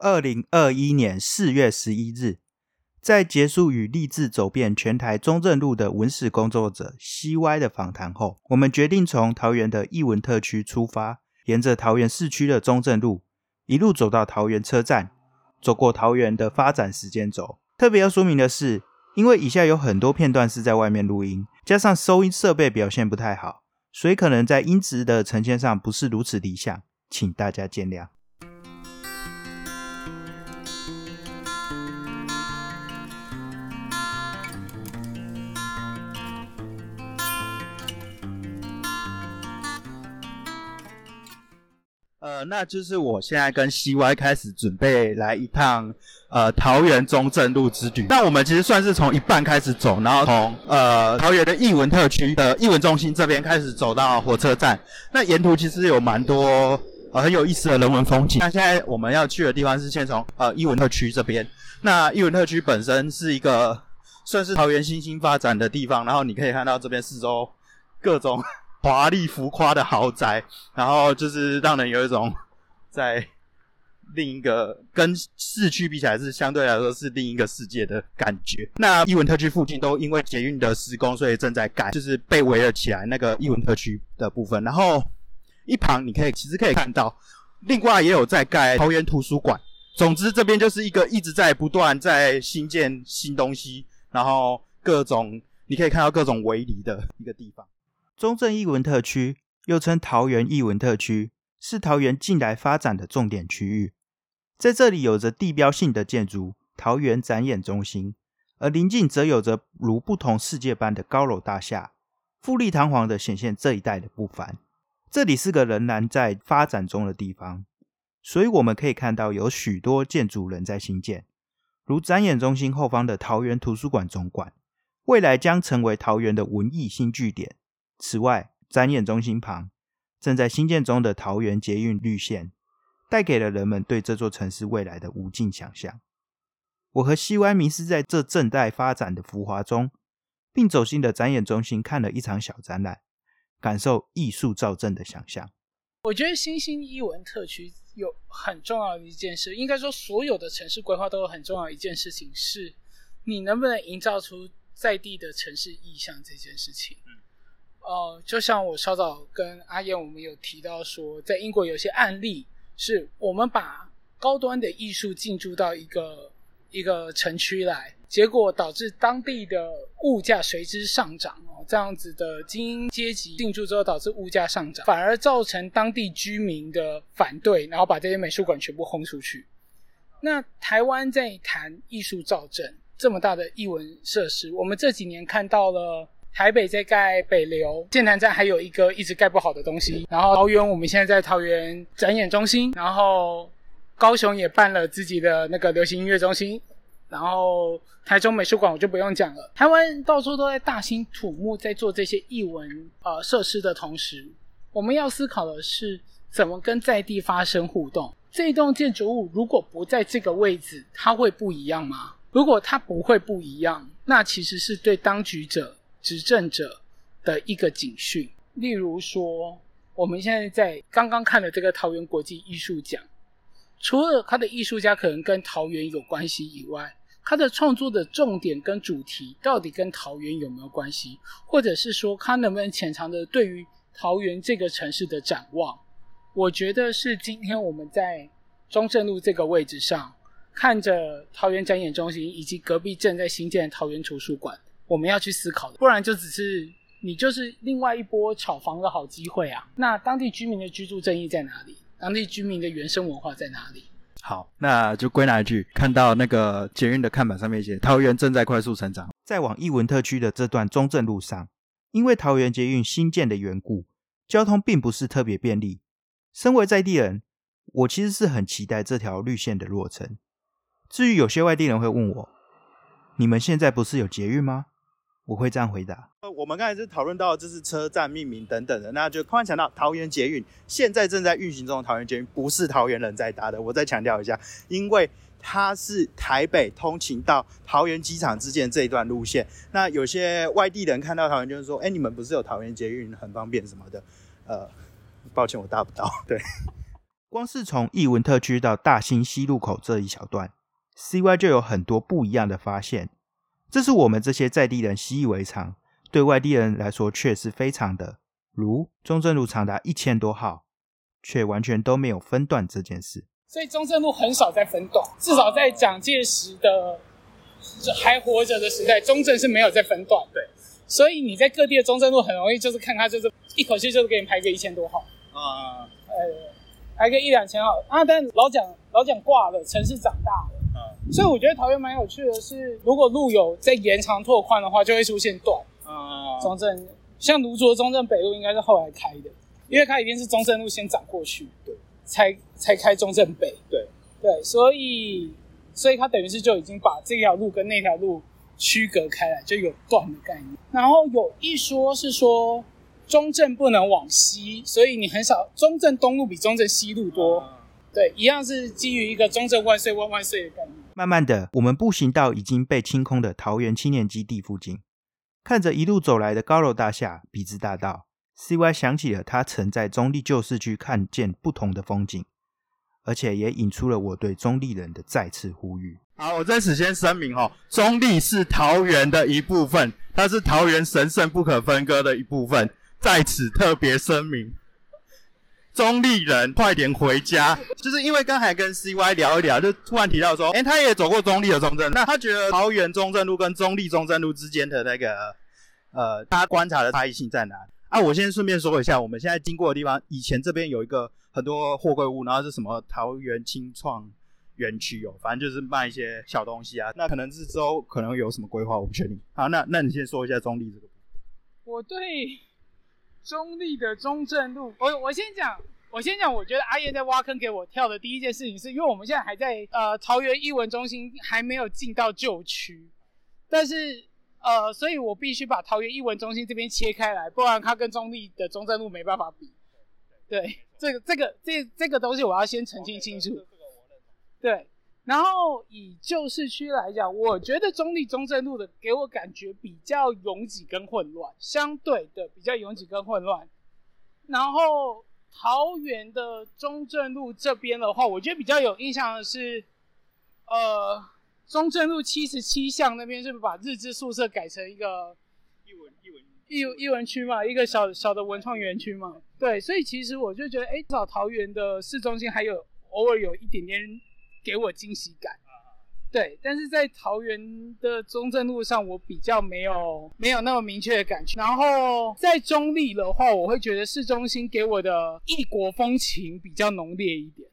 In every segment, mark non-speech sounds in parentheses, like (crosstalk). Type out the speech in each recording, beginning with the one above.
二零二一年四月十一日，在结束与立志走遍全台中正路的文史工作者 CY 的访谈后，我们决定从桃园的艺文特区出发，沿着桃园市区的中正路一路走到桃园车站，走过桃园的发展时间轴。特别要说明的是，因为以下有很多片段是在外面录音，加上收音设备表现不太好，所以可能在音质的呈现上不是如此理想，请大家见谅。呃，那就是我现在跟 CY 开始准备来一趟呃桃园中正路之旅。那我们其实算是从一半开始走，然后从呃桃园的艺文特区的艺文中心这边开始走到火车站。那沿途其实有蛮多呃很有意思的人文风景。那现在我们要去的地方是先从呃艺文特区这边。那艺文特区本身是一个算是桃园新兴发展的地方，然后你可以看到这边四周各种。华丽浮夸的豪宅，然后就是让人有一种在另一个跟市区比起来是相对来说是另一个世界的感觉。那艺文特区附近都因为捷运的施工，所以正在盖，就是被围了起来那个艺文特区的部分。然后一旁你可以其实可以看到，另外也有在盖桃园图书馆。总之这边就是一个一直在不断在新建新东西，然后各种你可以看到各种围篱的一个地方。中正艺文特区又称桃园艺文特区，是桃园近来发展的重点区域。在这里有着地标性的建筑桃园展演中心，而邻近则有着如不同世界般的高楼大厦，富丽堂皇的显现这一带的不凡。这里是个仍然在发展中的地方，所以我们可以看到有许多建筑仍在兴建，如展演中心后方的桃园图书馆总馆，未来将成为桃园的文艺新据点。此外，展演中心旁正在新建中的桃园捷运绿线，带给了人们对这座城市未来的无尽想象。我和西湾迷失在这正在发展的浮华中，并走进了展演中心，看了一场小展览，感受艺术造镇的想象。我觉得新兴艺文特区有很重要的一件事，应该说所有的城市规划都有很重要的一件事情，是你能不能营造出在地的城市意象这件事情。呃，就像我稍早跟阿燕我们有提到说，在英国有些案例，是我们把高端的艺术进驻到一个一个城区来，结果导致当地的物价随之上涨哦，这样子的精英阶级进驻之后，导致物价上涨，反而造成当地居民的反对，然后把这些美术馆全部轰出去。那台湾在谈艺术造镇这么大的艺文设施，我们这几年看到了。台北在盖北流，建南站还有一个一直盖不好的东西。然后桃园，我们现在在桃园展演中心。然后高雄也办了自己的那个流行音乐中心。然后台中美术馆我就不用讲了。台湾到处都在大兴土木，在做这些艺文呃设施的同时，我们要思考的是怎么跟在地发生互动。这栋建筑物如果不在这个位置，它会不一样吗？如果它不会不一样，那其实是对当局者。执政者的一个警讯，例如说，我们现在在刚刚看的这个桃园国际艺术奖，除了他的艺术家可能跟桃园有关系以外，他的创作的重点跟主题到底跟桃园有没有关系，或者是说他能不能潜藏着对于桃园这个城市的展望？我觉得是今天我们在中正路这个位置上，看着桃园展演中心以及隔壁正在新建的桃园图书馆。我们要去思考的，不然就只是你就是另外一波炒房的好机会啊！那当地居民的居住正义在哪里？当地居民的原生文化在哪里？好，那就归纳一句：看到那个捷运的看板上面写“桃园正在快速成长”，在往艺文特区的这段中正路上，因为桃园捷运新建的缘故，交通并不是特别便利。身为在地人，我其实是很期待这条绿线的落成。至于有些外地人会问我：“你们现在不是有捷运吗？”我会这样回答。呃，我们刚才是讨论到就是车站命名等等的，那就突然想到桃园捷运现在正在运行中的桃园捷运不是桃园人在搭的。我再强调一下，因为它是台北通勤到桃园机场之间这一段路线。那有些外地人看到桃园就是说：“哎，你们不是有桃园捷运很方便什么的？”呃，抱歉，我搭不到。对。(laughs) 光是从艺文特区到大兴西路口这一小段，CY 就有很多不一样的发现。这是我们这些在地人习以为常，对外地人来说却是非常的。如中正路长达一千多号，却完全都没有分段这件事。所以中正路很少在分段，至少在蒋介石的还活着的时代，中正是没有在分段。对，所以你在各地的中正路很容易就是看他就是一口气就是给你排个一千多号。啊，呃。排个一两千号啊！但老蒋老蒋挂了，城市长大了，嗯，所以我觉得桃园蛮有趣的是，如果路有在延长拓宽的话，就会出现断。啊，中正像卢竹中正北路应该是后来开的，因为它一定是中正路先长过去，对，才才开中正北，对对，所以所以它等于是就已经把这条路跟那条路区隔开来，就有断的概念。然后有一说是说。中正不能往西，所以你很少。中正东路比中正西路多，对，一样是基于一个“中正万岁万万岁”的概念。慢慢的，我们步行到已经被清空的桃园青年基地附近，看着一路走来的高楼大厦、笔直大道，CY 想起了他曾在中立旧市区看见不同的风景，而且也引出了我对中立人的再次呼吁。好，我在此先声明哈，中立是桃园的一部分，它是桃园神圣不可分割的一部分。在此特别声明，中立人快点回家。(laughs) 就是因为刚才跟 CY 聊一聊，就突然提到说，哎，他也走过中立的中正，那他觉得桃园中正路跟中立中正路之间的那个，呃，他观察的差异性在哪？啊，我先顺便说一下，我们现在经过的地方，以前这边有一个很多货柜屋，然后是什么桃园清创园区哦，反正就是卖一些小东西啊。那可能是之后可能有什么规划，我不确定。好，那那你先说一下中立这个。我对。中立的中正路，我我先讲，我先讲，我觉得阿燕在挖坑给我跳的第一件事情，是因为我们现在还在呃桃园艺文中心还没有进到旧区，但是呃，所以我必须把桃园艺文中心这边切开来，不然它跟中立的中正路没办法比。对，这个这个这这个东西我要先澄清清楚。对。然后以旧市区来讲，我觉得中立中正路的给我感觉比较拥挤跟混乱，相对的比较拥挤跟混乱。然后桃园的中正路这边的话，我觉得比较有印象的是，呃，中正路七十七巷那边是不是把日治宿舍改成一个艺文艺文艺艺文区嘛，一个小小的文创园区嘛？对，所以其实我就觉得，哎，至少桃园的市中心还有偶尔有一点点。给我惊喜感，对，但是在桃园的中正路上，我比较没有没有那么明确的感觉。然后在中立的话，我会觉得市中心给我的异国风情比较浓烈一点。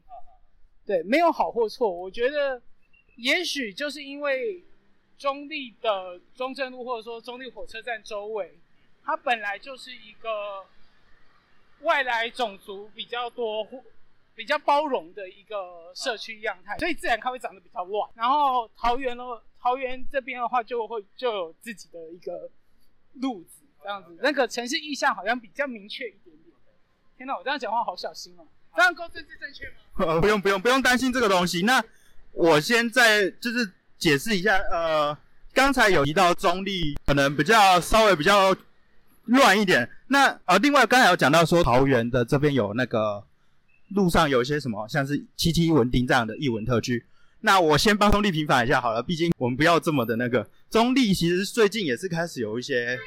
对，没有好或错，我觉得也许就是因为中立的中正路或者说中立火车站周围，它本来就是一个外来种族比较多。比较包容的一个社区样态，所以自然它会长得比较乱。然后桃园呢桃园这边的话，就会就有自己的一个路子这样子，那个城市意向好像比较明确一点点。天哪，我这样讲话好小心哦！这样够政治正确吗？(laughs) 呃，不用不用不用担心这个东西。那我先在就是解释一下，呃，刚才有提到中立可能比较稍微比较乱一点。那呃，另外刚才有讲到说桃园的这边有那个。路上有一些什么，像是七七文丁这样的译文特区。那我先帮中立平反一下好了，毕竟我们不要这么的那个。中立其实最近也是开始有一些，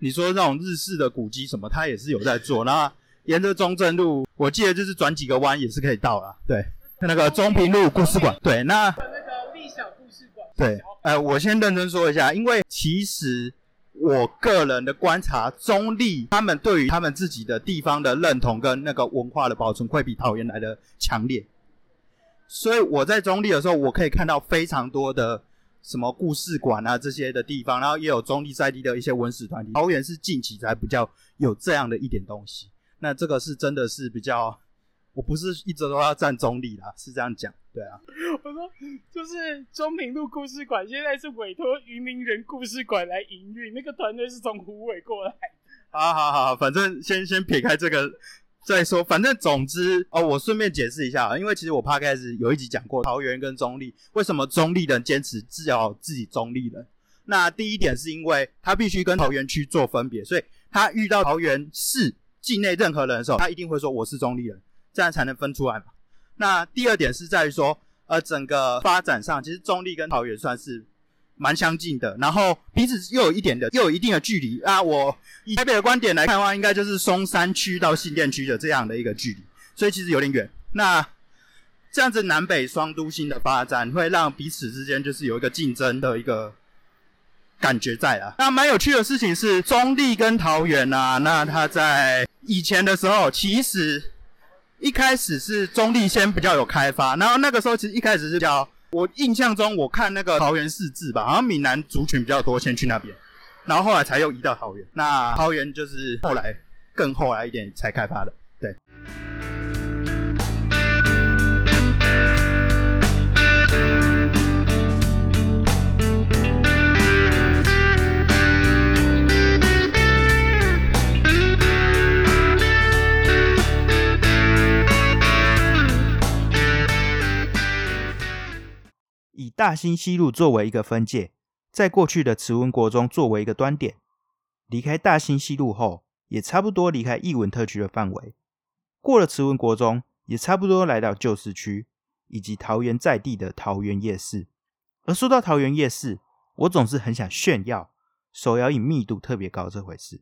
你说那种日式的古迹什么，它也是有在做。那沿着中正路，我记得就是转几个弯也是可以到了。对，那个中平路故事馆。对，那那个立小故事馆。对，呃，我先认真说一下，因为其实。我个人的观察，中立他们对于他们自己的地方的认同跟那个文化的保存，会比桃园来的强烈。所以我在中立的时候，我可以看到非常多的什么故事馆啊这些的地方，然后也有中立在地的一些文史团体。桃园是近期才比较有这样的一点东西，那这个是真的是比较。我不是一直都要站中立啦，是这样讲，对啊。(laughs) 我说就是中平路故事馆现在是委托渔民人故事馆来营运，那个团队是从湖尾过来。好好好，反正先先撇开这个再说，反正总之哦，我顺便解释一下啊，因为其实我怕开始有一集讲过桃园跟中立，为什么中立人坚持治疗自己中立人？那第一点是因为他必须跟桃园区做分别，所以他遇到桃园市境内任何人的时候，他一定会说我是中立人。这样才能分出来嘛。那第二点是在于说，呃，整个发展上，其实中立跟桃园算是蛮相近的，然后彼此又有一点的，又有一定的距离啊。我以台北的观点来看的话，应该就是松山区到新店区的这样的一个距离，所以其实有点远。那这样子南北双都心的发展，会让彼此之间就是有一个竞争的一个感觉在啊。那蛮有趣的事情是，中立跟桃园啊，那它在以前的时候，其实。一开始是中立先比较有开发，然后那个时候其实一开始是叫，我印象中我看那个桃园四志吧，好像闽南族群比较多，先去那边，然后后来才又移到桃园。那桃园就是后来更后来一点才开发的，对。以大兴西路作为一个分界，在过去的慈文国中作为一个端点，离开大兴西路后，也差不多离开艺文特区的范围。过了慈文国中，也差不多来到旧市区以及桃园在地的桃园夜市。而说到桃园夜市，我总是很想炫耀手摇饮密度特别高这回事。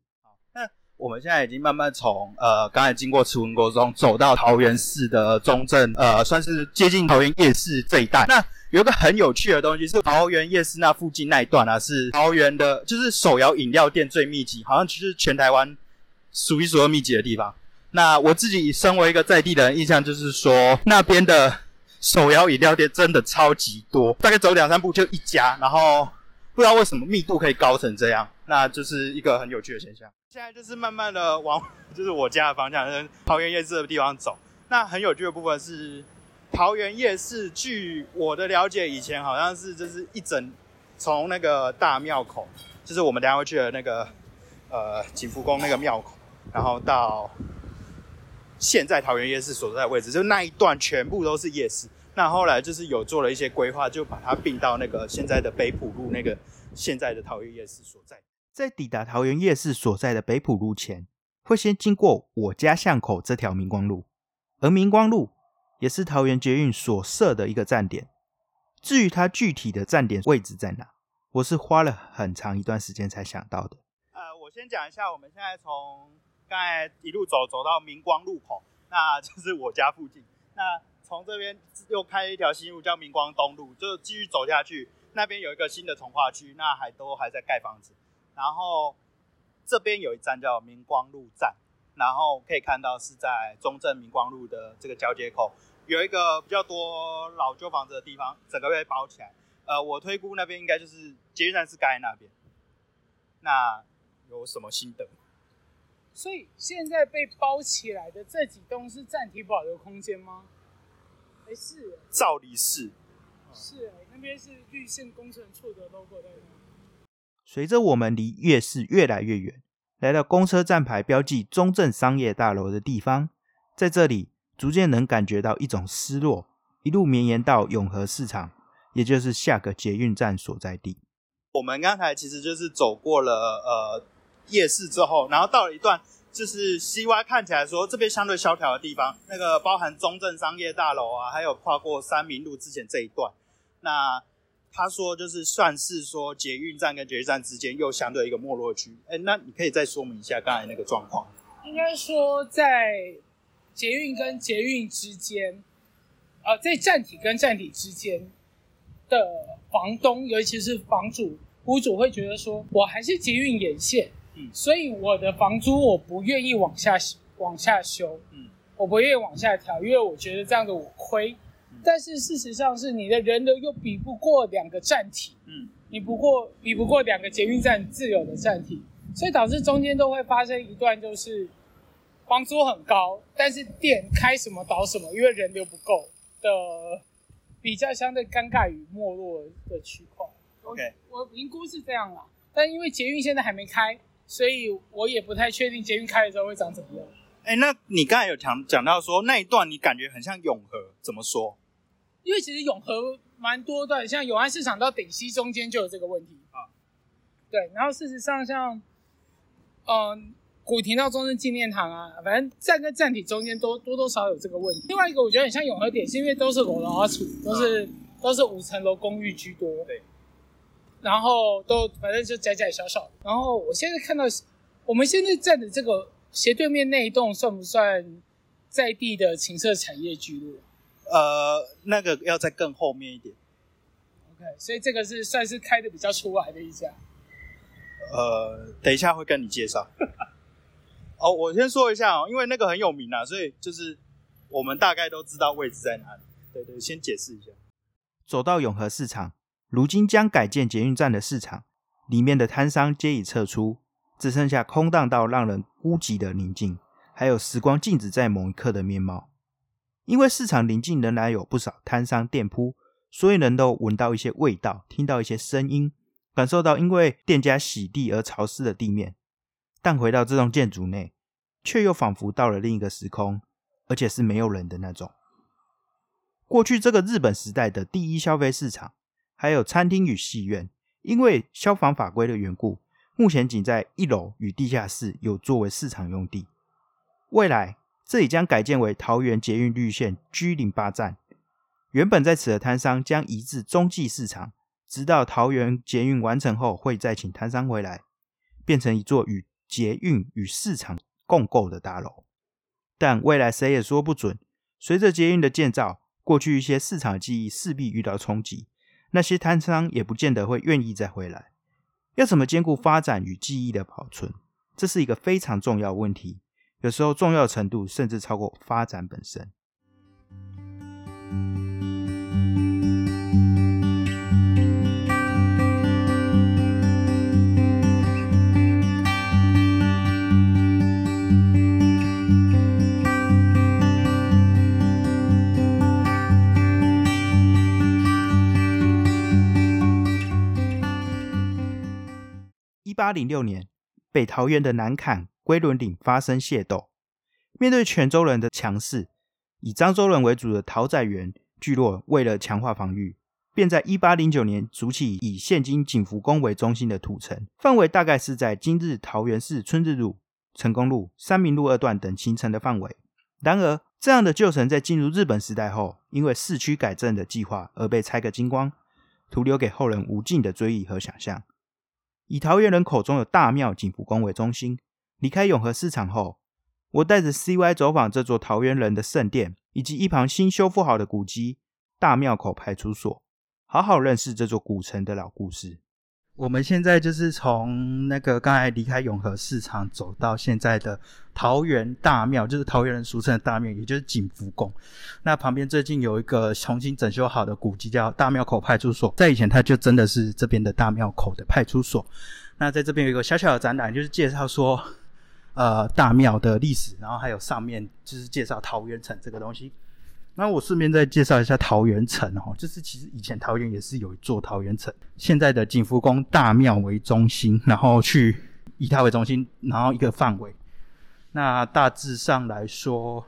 我们现在已经慢慢从呃刚才经过慈文国中走到桃园市的中正，呃，算是接近桃园夜市这一带。那有个很有趣的东西是桃园夜市那附近那一段啊，是桃园的，就是手摇饮料店最密集，好像就是全台湾数一数二密集的地方。那我自己身为一个在地的人，印象就是说那边的手摇饮料店真的超级多，大概走两三步就一家，然后不知道为什么密度可以高成这样，那就是一个很有趣的现象。现在就是慢慢的往 (laughs) 就是我家的方向，桃园夜市的地方走。那很有趣的部分是。桃园夜市，据我的了解，以前好像是就是一整从那个大庙口，就是我们等下会去的那个呃景福宫那个庙口，然后到现在桃园夜市所在位置，就那一段全部都是夜市。那后来就是有做了一些规划，就把它并到那个现在的北浦路那个现在的桃园夜市所在。在抵达桃园夜市所在的北浦路前，会先经过我家巷口这条明光路，而明光路。也是桃园捷运所设的一个站点。至于它具体的站点位置在哪，我是花了很长一段时间才想到的。呃，我先讲一下，我们现在从刚才一路走走到明光路口，那就是我家附近。那从这边又开一条新路，叫明光东路，就继续走下去。那边有一个新的从化区，那还都还在盖房子。然后这边有一站叫明光路站，然后可以看到是在中正明光路的这个交接口。有一个比较多老旧房子的地方，整个被包起来。呃，我推估那边应该就是捷运站是盖那边。那有什么心得？所以现在被包起来的这几栋是暂停保留空间吗？还是？照理是。是哎，那边是绿线工程处的 logo 在那。随着我们离夜市越来越远，来到公车站牌标记中正商业大楼的地方，在这里。逐渐能感觉到一种失落，一路绵延到永和市场，也就是下个捷运站所在地。我们刚才其实就是走过了呃夜市之后，然后到了一段就是西歪看起来说这边相对萧条的地方，那个包含中正商业大楼啊，还有跨过三明路之前这一段。那他说就是算是说捷运站跟捷运站之间又相对一个没落区。哎，那你可以再说明一下刚才那个状况？应该说在。捷运跟捷运之间，呃，在站体跟站体之间的房东，尤其是房主、屋主，会觉得说，我还是捷运沿线，嗯，所以我的房租我不愿意往下往下修，嗯，我不愿意往下调，因为我觉得这样子我亏。但是事实上是你的人流又比不过两个站体，嗯，你不过比不过两个捷运站自有的站体，所以导致中间都会发生一段就是。房租很高，但是店开什么倒什么，因为人流不够的，比较相对尴尬与没落的区块。OK，我评估是这样啦，但因为捷运现在还没开，所以我也不太确定捷运开的时候会长怎么样。哎，那你刚才有讲讲到说那一段你感觉很像永和，怎么说？因为其实永和蛮多段，像永安市场到顶溪中间就有这个问题啊。对，然后事实上像，嗯。古亭到中正纪念堂啊，反正站跟站体中间都多多少少有这个问题。另外一个我觉得很像永和点，是因为都是楼楼啊处，都是都是五层楼公寓居多。对。然后都反正就窄窄小小。然后我现在看到我们现在站的这个斜对面那一栋，算不算在地的情色产业聚落？呃，那个要在更后面一点。OK，所以这个是算是开的比较出来的一家。呃，等一下会跟你介绍。(laughs) 哦，我先说一下哦，因为那个很有名啊，所以就是我们大概都知道位置在哪里。对对，先解释一下。走到永和市场，如今将改建捷运站的市场，里面的摊商皆已撤出，只剩下空荡到让人孤寂的宁静，还有时光静止在某一刻的面貌。因为市场临近仍然有不少摊商店铺，所以人都闻到一些味道，听到一些声音。感受到因为店家洗地而潮湿的地面，但回到这栋建筑内，却又仿佛到了另一个时空，而且是没有人的那种。过去这个日本时代的第一消费市场，还有餐厅与戏院，因为消防法规的缘故，目前仅在一楼与地下室有作为市场用地。未来这里将改建为桃园捷运绿线 G 零八站，原本在此的摊商将移至中继市场。直到桃园捷运完成后，会再请摊商回来，变成一座与捷运与市场共构的大楼。但未来谁也说不准。随着捷运的建造，过去一些市场记忆势必遇到冲击，那些摊商也不见得会愿意再回来。要怎么兼顾发展与记忆的保存？这是一个非常重要问题，有时候重要程度甚至超过发展本身。八零六年，北桃园的南坎龟仑岭发生械斗。面对泉州人的强势，以漳州人为主的桃仔园聚落，为了强化防御，便在一八零九年筑起以现今景福宫为中心的土城，范围大概是在今日桃园市春日路、成功路、三明路二段等形成的范围。然而，这样的旧城在进入日本时代后，因为市区改正的计划而被拆个精光，徒留给后人无尽的追忆和想象。以桃园人口中的大庙景福宫为中心，离开永和市场后，我带着 CY 走访这座桃园人的圣殿，以及一旁新修复好的古迹大庙口派出所，好好认识这座古城的老故事。我们现在就是从那个刚才离开永和市场走到现在的桃园大庙，就是桃园人俗称的大庙，也就是景福宫。那旁边最近有一个重新整修好的古迹，叫大庙口派出所。在以前，它就真的是这边的大庙口的派出所。那在这边有一个小小的展览，就是介绍说，呃，大庙的历史，然后还有上面就是介绍桃园城这个东西。那我顺便再介绍一下桃园城哦，就是其实以前桃园也是有一座桃园城，现在的景福宫大庙为中心，然后去以它为中心，然后一个范围。那大致上来说，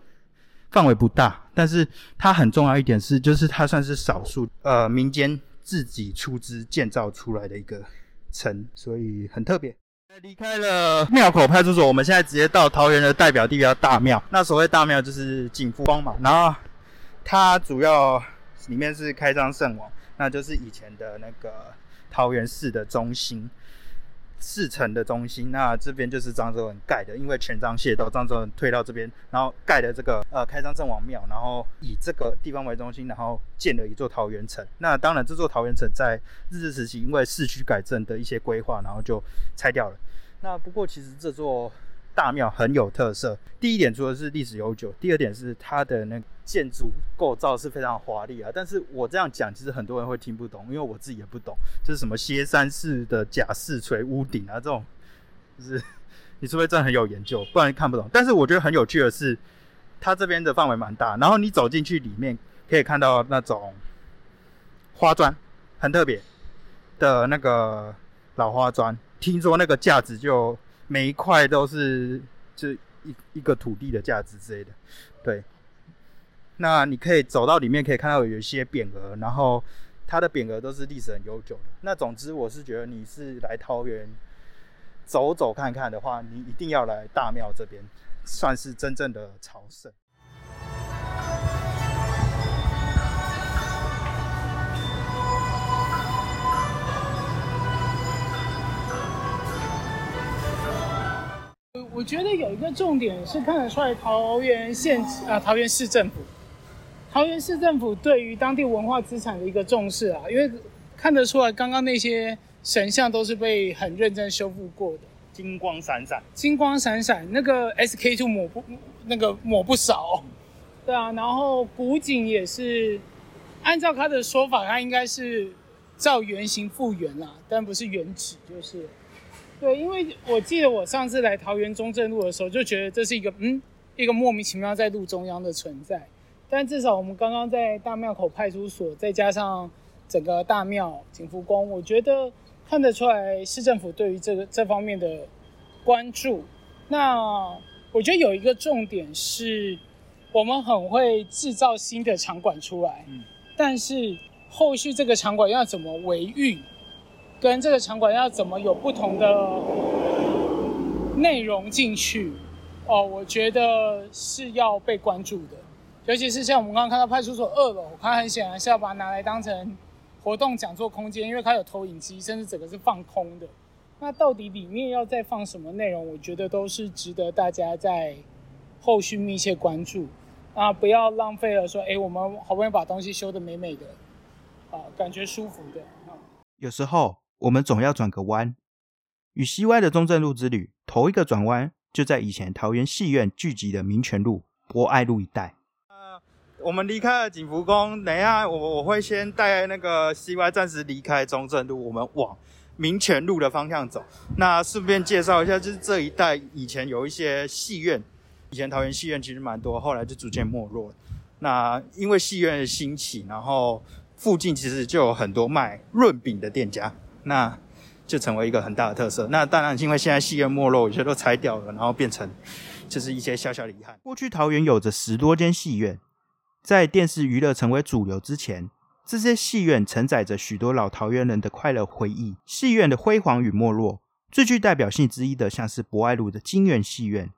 范围不大，但是它很重要一点是，就是它算是少数呃民间自己出资建造出来的一个城，所以很特别。离开了庙口派出所，我们现在直接到桃园的代表地标大庙。那所谓大庙就是景福宫嘛，然后。它主要里面是开张圣王，那就是以前的那个桃园市的中心，市城的中心。那这边就是漳州人盖的，因为全章械斗，漳州人退到这边，然后盖的这个呃开张圣王庙，然后以这个地方为中心，然后建了一座桃园城。那当然，这座桃园城在日治时期因为市区改正的一些规划，然后就拆掉了。那不过其实这座。大庙很有特色。第一点，除了是历史悠久，第二点是它的那建筑构造是非常华丽啊。但是我这样讲，其实很多人会听不懂，因为我自己也不懂，就是什么歇山式的假四垂屋顶啊，这种，就是 (laughs) 你除非真的很有研究，不然看不懂。但是我觉得很有趣的是，它这边的范围蛮大，然后你走进去里面可以看到那种花砖，很特别的那个老花砖，听说那个价值就。每一块都是就一一个土地的价值之类的，对。那你可以走到里面，可以看到有一些匾额，然后它的匾额都是历史很悠久的。那总之，我是觉得你是来桃园走走看看的话，你一定要来大庙这边，算是真正的朝圣。我我觉得有一个重点是看得出来，桃园县啊，桃园市政府，桃园市政府对于当地文化资产的一个重视啊，因为看得出来，刚刚那些神像都是被很认真修复过的，金光闪闪，金光闪闪，那个 SK two 抹不那个抹不少，对啊，然后古井也是，按照他的说法，他应该是照原型复原啦，但不是原址，就是。对，因为我记得我上次来桃园中正路的时候，就觉得这是一个嗯，一个莫名其妙在路中央的存在。但至少我们刚刚在大庙口派出所，再加上整个大庙景福宫，我觉得看得出来市政府对于这个这方面的关注。那我觉得有一个重点是，我们很会制造新的场馆出来，嗯，但是后续这个场馆要怎么维运？跟这个场馆要怎么有不同的内容进去哦？我觉得是要被关注的，尤其是像我们刚刚看到派出所二楼，它很显然是要把它拿来当成活动讲座空间，因为它有投影机，甚至整个是放空的。那到底里面要再放什么内容？我觉得都是值得大家在后续密切关注啊！不要浪费了说，哎，我们好不容易把东西修得美美的，啊，感觉舒服的。有时候。我们总要转个弯，与西歪的中正路之旅，头一个转弯就在以前桃园戏院聚集的民权路、博爱路一带。我们离开了景福宫，等一下我我会先带那个西歪暂时离开中正路，我们往民权路的方向走。那顺便介绍一下，就是这一带以前有一些戏院，以前桃园戏院其实蛮多，后来就逐渐没落了。那因为戏院的兴起，然后附近其实就有很多卖润饼的店家。那就成为一个很大的特色。那当然，因为现在戏院没落，有些都拆掉了，然后变成就是一些小小的遗憾。过去桃园有着十多间戏院，在电视娱乐成为主流之前，这些戏院承载着许多老桃园人的快乐回忆。戏院的辉煌与没落，最具代表性之一的，像是博爱路的金源戏院，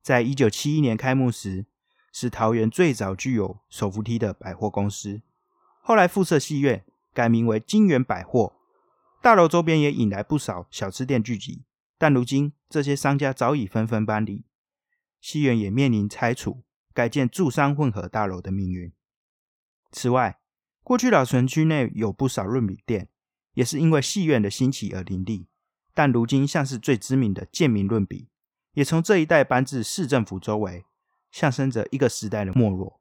在一九七一年开幕时，是桃园最早具有手扶梯的百货公司。后来附设戏院，改名为金源百货。大楼周边也引来不少小吃店聚集，但如今这些商家早已纷纷搬离，戏院也面临拆除、改建住商混合大楼的命运。此外，过去老城区内有不少润饼店，也是因为戏院的兴起而林立。但如今，像是最知名的建民润饼，也从这一带搬至市政府周围，象征着一个时代的没落。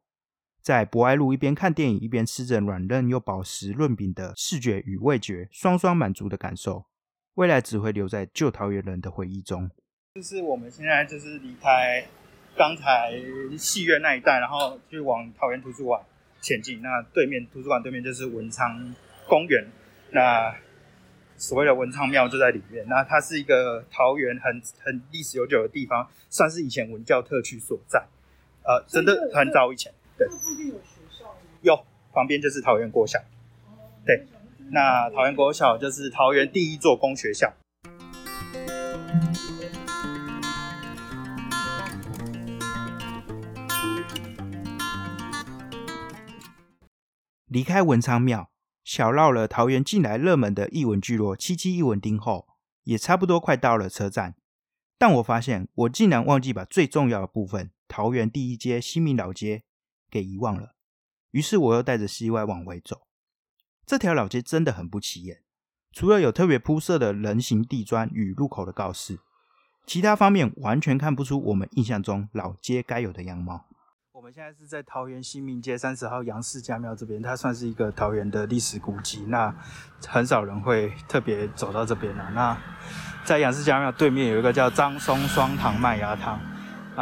在博爱路一边看电影，一边吃着软嫩又饱食润饼的视觉与味觉双双满足的感受，未来只会留在旧桃园人的回忆中。就是我们现在就是离开刚才戏院那一带，然后就往桃园图书馆前进。那对面图书馆对面就是文昌公园，那所谓的文昌庙就在里面。那它是一个桃园很很历史悠久的地方，算是以前文教特区所在。呃，真的很早以前。这附近有学校吗？有，旁边就是桃园国小。对，那桃园国小就是桃园第一座公学校。离开文昌庙，小绕了桃园近来热门的艺文聚落七七艺文町后，也差不多快到了车站。但我发现，我竟然忘记把最重要的部分——桃园第一街新民老街。给遗忘了，于是我又带着西外往回走。这条老街真的很不起眼，除了有特别铺设的人行地砖与路口的告示，其他方面完全看不出我们印象中老街该有的样貌。我们现在是在桃园新民街三十号杨氏家庙这边，它算是一个桃园的历史古迹，那很少人会特别走到这边了。那在杨氏家庙对面有一个叫张松双糖麦芽糖。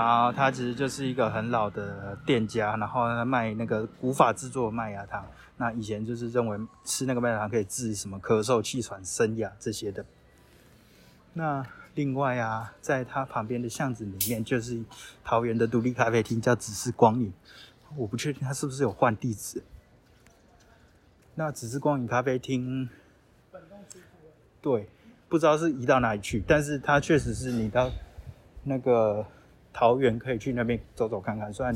然后他其实就是一个很老的店家，然后卖那个古法制作麦芽糖。那以前就是认为吃那个麦芽糖可以治什么咳嗽、气喘、生哑这些的。那另外啊，在他旁边的巷子里面，就是桃园的独立咖啡厅，叫只是光影。我不确定他是不是有换地址。那只是光影咖啡厅，对，不知道是移到哪里去，但是它确实是你到那个桃园可以去那边走走看看，虽然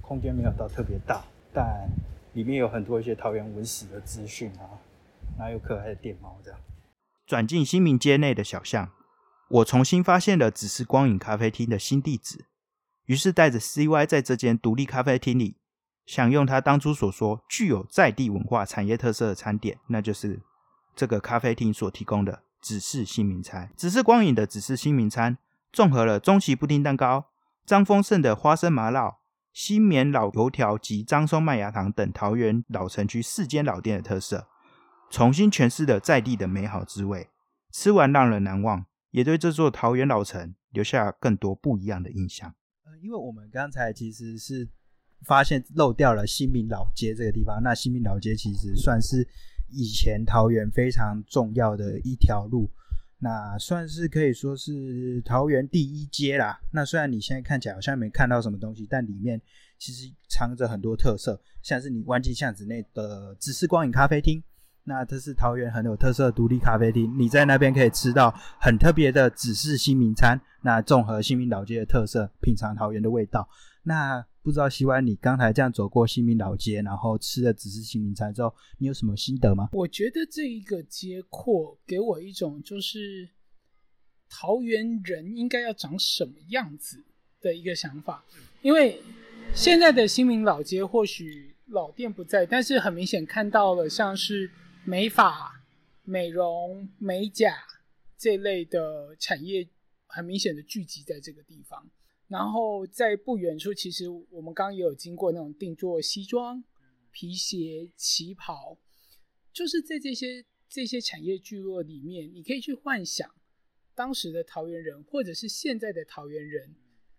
空间没有到特别大，但里面有很多一些桃园文史的资讯啊，然后有可爱的电猫这样。转进新民街内的小巷，我重新发现了只是光影咖啡厅的新地址，于是带着 CY 在这间独立咖啡厅里，享用他当初所说具有在地文化产业特色的餐点，那就是这个咖啡厅所提供的只是新民餐。只是光影的只是新民餐，综合了中旗布丁蛋糕、张丰盛的花生麻辣、新棉老油条及张松麦芽糖等桃园老城区四间老店的特色。重新诠释了在地的美好滋味，吃完让人难忘，也对这座桃园老城留下更多不一样的印象。呃，因为我们刚才其实是发现漏掉了新民老街这个地方，那新民老街其实算是以前桃园非常重要的一条路，那算是可以说是桃园第一街啦。那虽然你现在看起来好像没看到什么东西，但里面其实藏着很多特色，像是你弯进巷子内的紫式光影咖啡厅。那这是桃园很有特色的独立咖啡厅，你在那边可以吃到很特别的指示新民餐，那综合新民老街的特色，品尝桃园的味道。那不知道希望你刚才这样走过新民老街，然后吃了指示新民餐之后，你有什么心得吗？我觉得这一个街廓给我一种就是桃园人应该要长什么样子的一个想法，因为现在的新民老街或许老店不在，但是很明显看到了像是。美发、美容、美甲这类的产业很明显的聚集在这个地方，然后在不远处，其实我们刚刚也有经过那种定做西装、皮鞋、旗袍，就是在这些这些产业聚落里面，你可以去幻想当时的桃园人，或者是现在的桃园人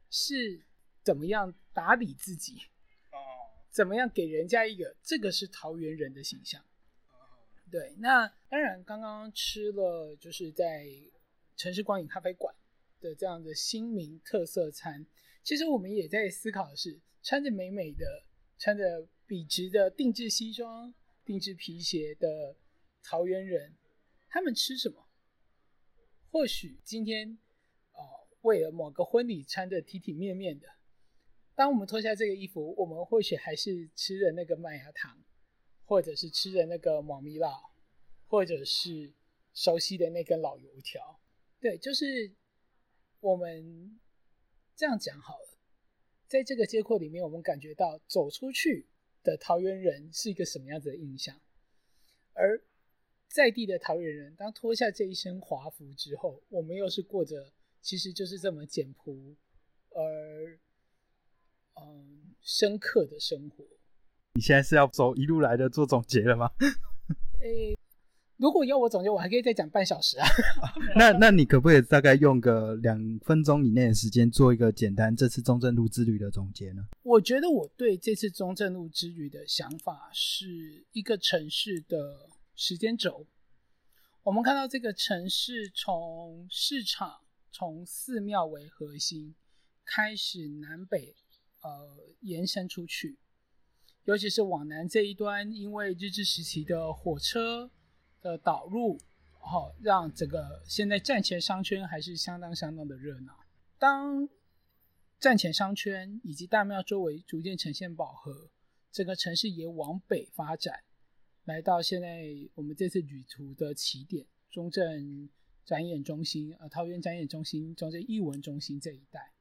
是怎么样打理自己，怎么样给人家一个这个是桃园人的形象。对，那当然，刚刚吃了就是在城市光影咖啡馆的这样的新名特色餐。其实我们也在思考的是，穿着美美的、穿着笔直的定制西装、定制皮鞋的桃园人，他们吃什么？或许今天哦，为了某个婚礼穿的体体面面的，当我们脱下这个衣服，我们或许还是吃的那个麦芽糖。或者是吃的那个毛咪辣，或者是熟悉的那根老油条，对，就是我们这样讲好了。在这个街廓里面，我们感觉到走出去的桃园人是一个什么样子的印象，而在地的桃园人，当脱下这一身华服之后，我们又是过着其实就是这么简朴而嗯深刻的生活。你现在是要走一路来的做总结了吗？(laughs) 诶，如果要我总结，我还可以再讲半小时啊。(laughs) 那那你可不可以大概用个两分钟以内的时间做一个简单这次中正路之旅的总结呢？我觉得我对这次中正路之旅的想法是一个城市的时间轴。我们看到这个城市从市场、从寺庙为核心开始南北呃延伸出去。尤其是往南这一端，因为日治时期的火车的导入，哦，让整个现在站前商圈还是相当相当的热闹。当站前商圈以及大庙周围逐渐呈现饱和，整个城市也往北发展，来到现在我们这次旅途的起点——中正展演中心、呃桃园展演中心、中正艺文中心这一带，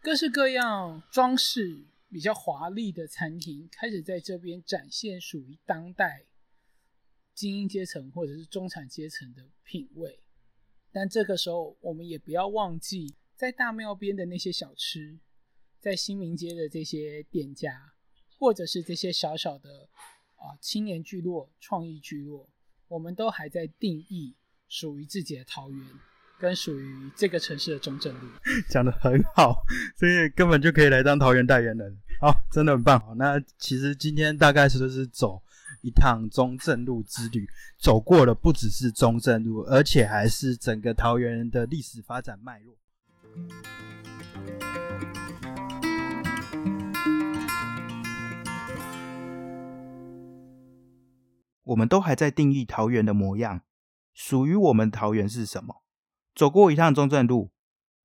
各式各样装饰。比较华丽的餐厅开始在这边展现属于当代精英阶层或者是中产阶层的品味，但这个时候我们也不要忘记，在大庙边的那些小吃，在新民街的这些店家，或者是这些小小的啊青年聚落、创意聚落，我们都还在定义属于自己的桃园。跟属于这个城市的中正路，(laughs) 讲的很好，所以根本就可以来当桃园代言人，好，真的很棒。好，那其实今天大概是就是走一趟中正路之旅，走过了不只是中正路，而且还是整个桃园的历史发展脉络。我们都还在定义桃园的模样。属于我们桃园是什么？走过一趟中正路，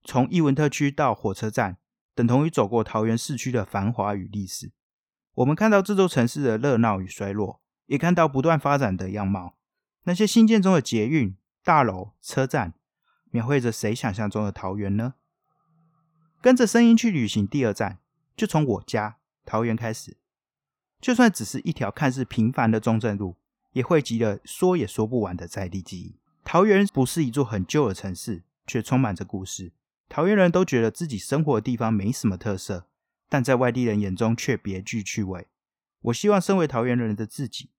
从艺文特区到火车站，等同于走过桃园市区的繁华与历史。我们看到这座城市的热闹与衰落，也看到不断发展的样貌。那些新建中的捷运大楼、车站，描绘着谁想象中的桃园呢？跟着声音去旅行，第二站就从我家桃园开始。就算只是一条看似平凡的中正路，也汇集了说也说不完的在地记忆。桃园不是一座很旧的城市，却充满着故事。桃园人都觉得自己生活的地方没什么特色，但在外地人眼中却别具趣味。我希望身为桃园人的自己，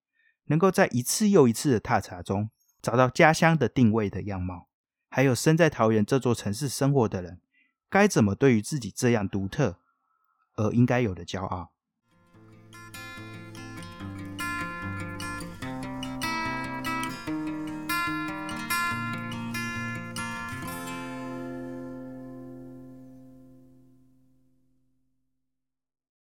能够在一次又一次的踏查中，找到家乡的定位的样貌，还有身在桃园这座城市生活的人，该怎么对于自己这样独特而应该有的骄傲。